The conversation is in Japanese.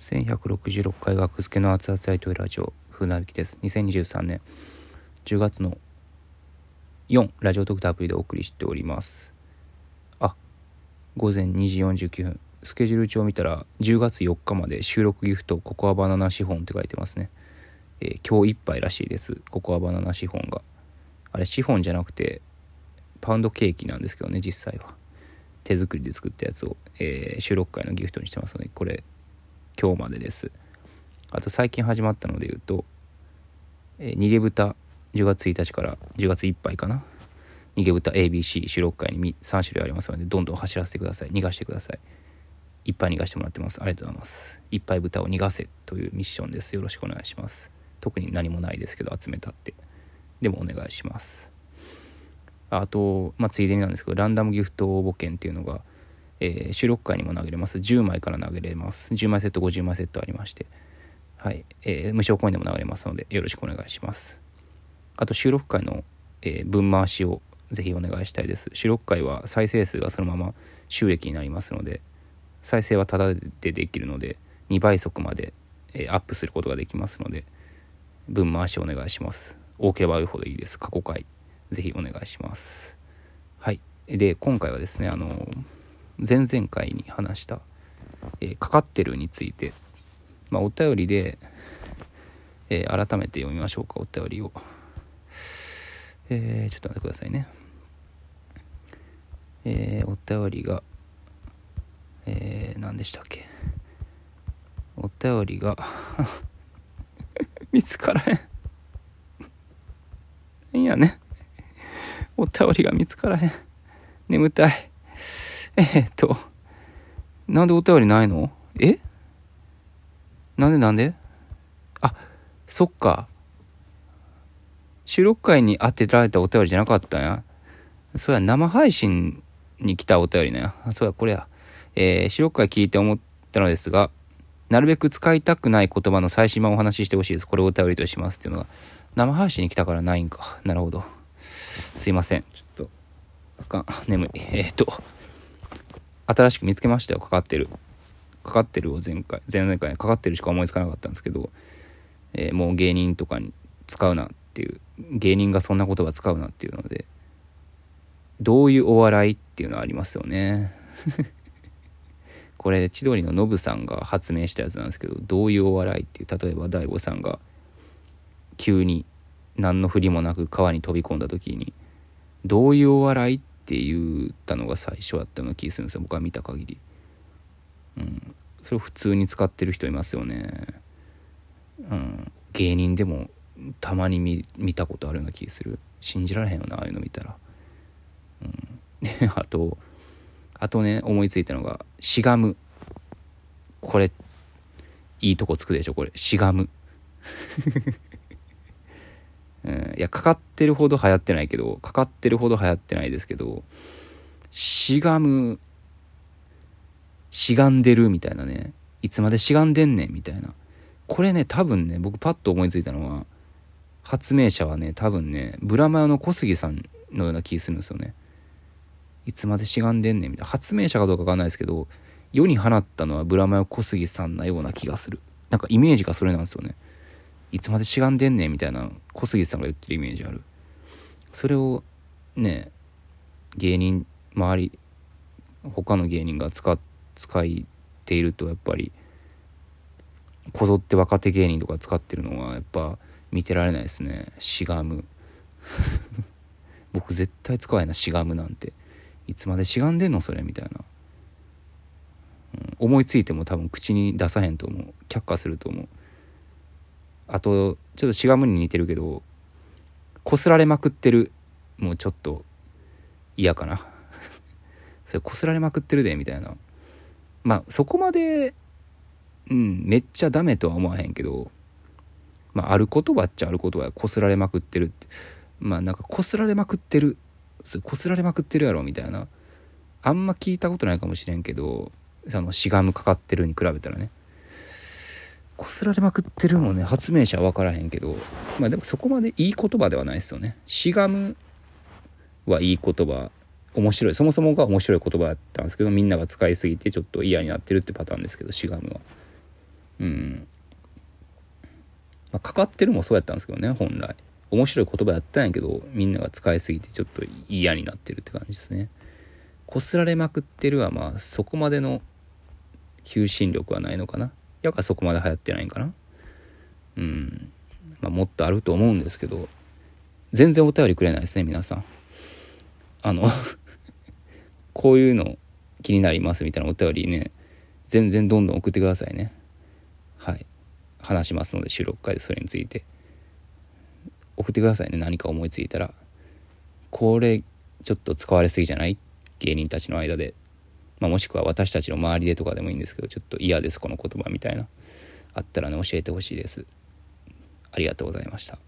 1166回学付けの熱々大統領ラジオ風なびきです。2023年。10月の4ラジオトークとアプリでお送りしております。あ午前2時49分。スケジュール帳を見たら10月4日まで収録ギフトココアバナナシフォンって書いてますね、えー、今日いっぱいらしいです。ココアバナナシフォンが。あれシフォンじゃなくてパウンドケーキなんですけどね実際は。手作りで作ったやつを、えー、収録会のギフトにしてますのでこれ今日までです。あと最近始まったので言うと、えー、逃げ豚10月1日から10月いっぱいかな。逃げ豚 ABC 収録会に3種類ありますのでどんどん走らせてください。逃がしてください。いっぱい逃がしてもらってます。ありがとうございます。いっぱい豚を逃がせというミッションです。よろしくお願いします。特に何もないですけど集めたって。でもお願いします。あと、まあ、ついでになんですけどランダムギフト応募券っていうのがえー、収録会にも投げれます。10枚から投げれます。10枚セット、50枚セットありまして、はい、えー、無償コインでも流れますので、よろしくお願いします。あと、収録会の、えー、分回しをぜひお願いしたいです。収録会は再生数がそのまま収益になりますので、再生はタダでできるので、2倍速まで、えー、アップすることができますので、分回しお願いします。多ければ多いほどいいです。過去回、ぜひお願いします。はい。で、今回はですね、あのー前々回に話した、えー、かかってるについて、まあ、お便りで、えー、改めて読みましょうかお便りを、えー、ちょっと待ってくださいね。えお便りがえ何でしたっけ？お便りが 見つからへん。なんやねお便りが見つからへん。眠たい。え、っと、なんでお便りないの？え？なんでなんで？あ、そっか。収録会に当てられたお便りじゃなかったんや。そうや、生配信に来たお便りね。そうや、これや。えー、収録会聞いて思ったのですが、なるべく使いたくない言葉の最新版をお話ししてほしいです。これをお便りとしますっていうのが、生配信に来たからないんか。なるほど。すいません。ちょっと、あかん。眠い。えー、っと。新しく見つけましたよ。かかってる。かかってるを前回前々回かかってるしか思いつかなかったんですけど、えー、もう芸人とかに使うなっていう芸人がそんな言葉使うなっていうのでどういうお笑いっていうのはありますよね。これ千鳥のノブさんが発明したやつなんですけどどういうお笑いっていう例えば大悟さんが急に何の振りもなく川に飛び込んだ時にどういうお笑いっって言ったのが最初だったような気するんですよ。僕は見た限り。うん。それを普通に使ってる人いますよね。うん。芸人でもたまに見見たことあるような気する。信じられへんよなああいうの見たら。うん。であとあとね思いついたのがしがむ。これいいとこつくでしょこれ。しがむ。うん、いやかかってるほど流行ってないけどかかってるほど流行ってないですけどしがむしがんでるみたいなね。いつまでしがんでんねんみたいな。これね多分ね僕パッと思いついたのは発明者はね多分ねブラマヨの小杉さんのような気するんですよね。いつまでしがんでんねんみたいな。発明者かどうかわかんないですけど世に放ったのはブラマヨ小杉さんなような気がする。なんかイメージがそれなんですよね。いつまでしがんでんねんみたいな小杉さんが言ってるイメージある。それをね芸人周り他の芸人が使使っているとやっぱりこぞって若手芸人とか使ってるのはやっぱ見てられないですね。しがむ。僕絶対使わないなしがむなんて。いつまでしがんでんのそれみたいな、うん、思いついても多分口に出さへんと思う。却下すると思う。あとちょっとしがむに似てるけどこすられまくってるもうちょっと嫌かな。それこすられまくってるでみたいな。まあそこまでうんめっちゃダメとは思わへんけどまあある言葉っちゃある言葉や。こすられまくってるって。まあなんかこすられまくってるこすられまくってるやろみたいな。あんま聞いたことないかもしれんけどそのしがむかかってるに比べたらね。こすられまくってるもんね。発明者は分からへんけど。まあでもそこまでいい言葉ではないですよね。しがむはいい言葉。面白い。そもそもが面白い言葉だったんですけどみんなが使いすぎてちょっと嫌になってるってパターンですけどしがむは。うん。まあ、かかってるもそうやったんですけどね本来。面白い言葉やったんやけどみんなが使いすぎてちょっと嫌になってるって感じですね。こすられまくってるはまあそこまでの求心力はないのかな。やかそこまで流行ってないんかな。うん。まあもっとあると思うんですけど全然お便りくれないですね皆さん。あの こういうの気になりますみたいなお便りね全然どんどん送ってくださいね。はい。話しますので収録会でそれについて。送ってくださいね何か思いついたら。これちょっと使われすぎじゃない？芸人たちの間で、まあ、もしくは私たちの周りでとかでもいいんですけどちょっと嫌ですこの言葉みたいな。あったらね教えてほしいです。ありがとうございました。